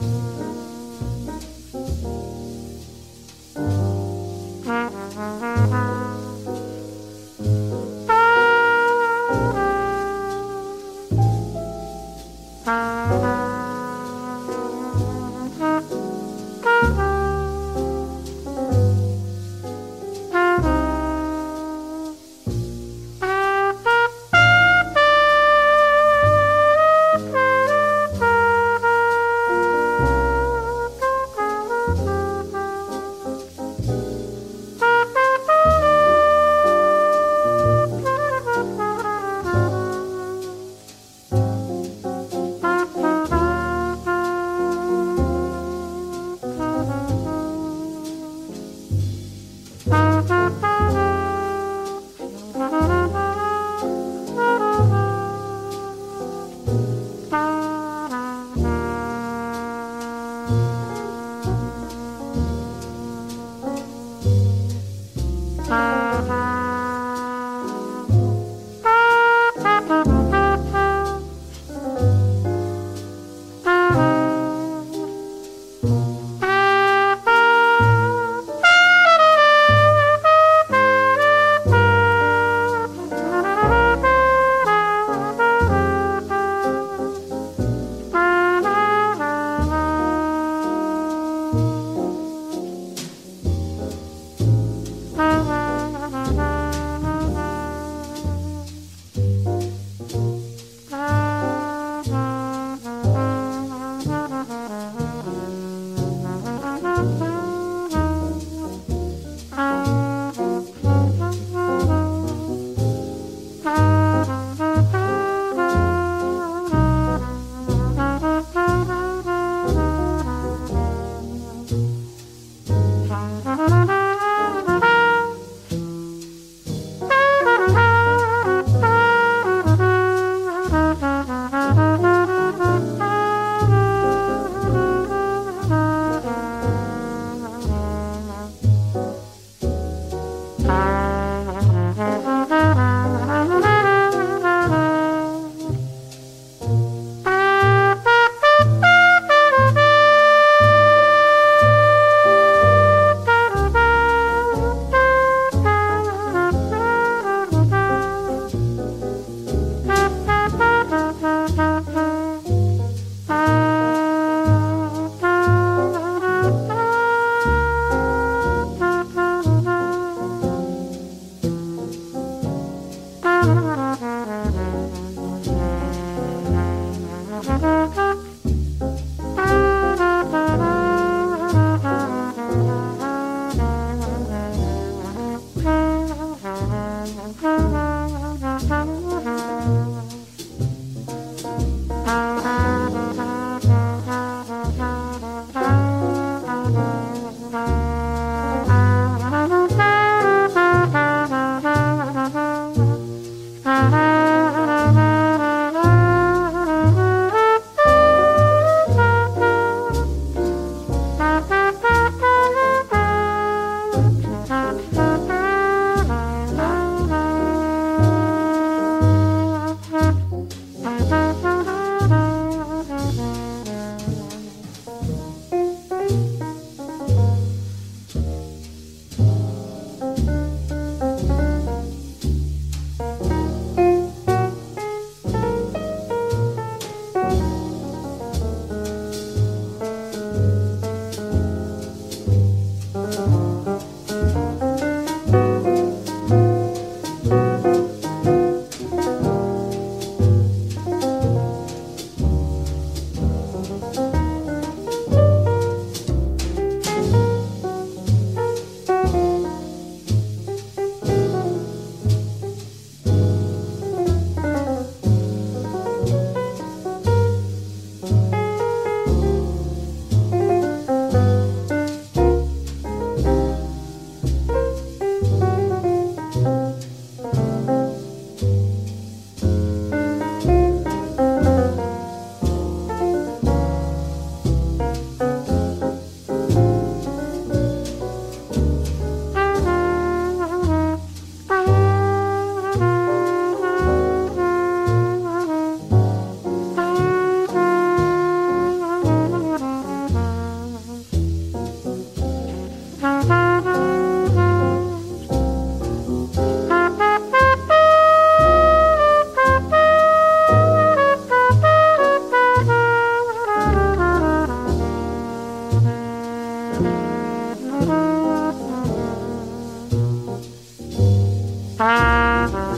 Thank you. Thank you.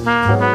Música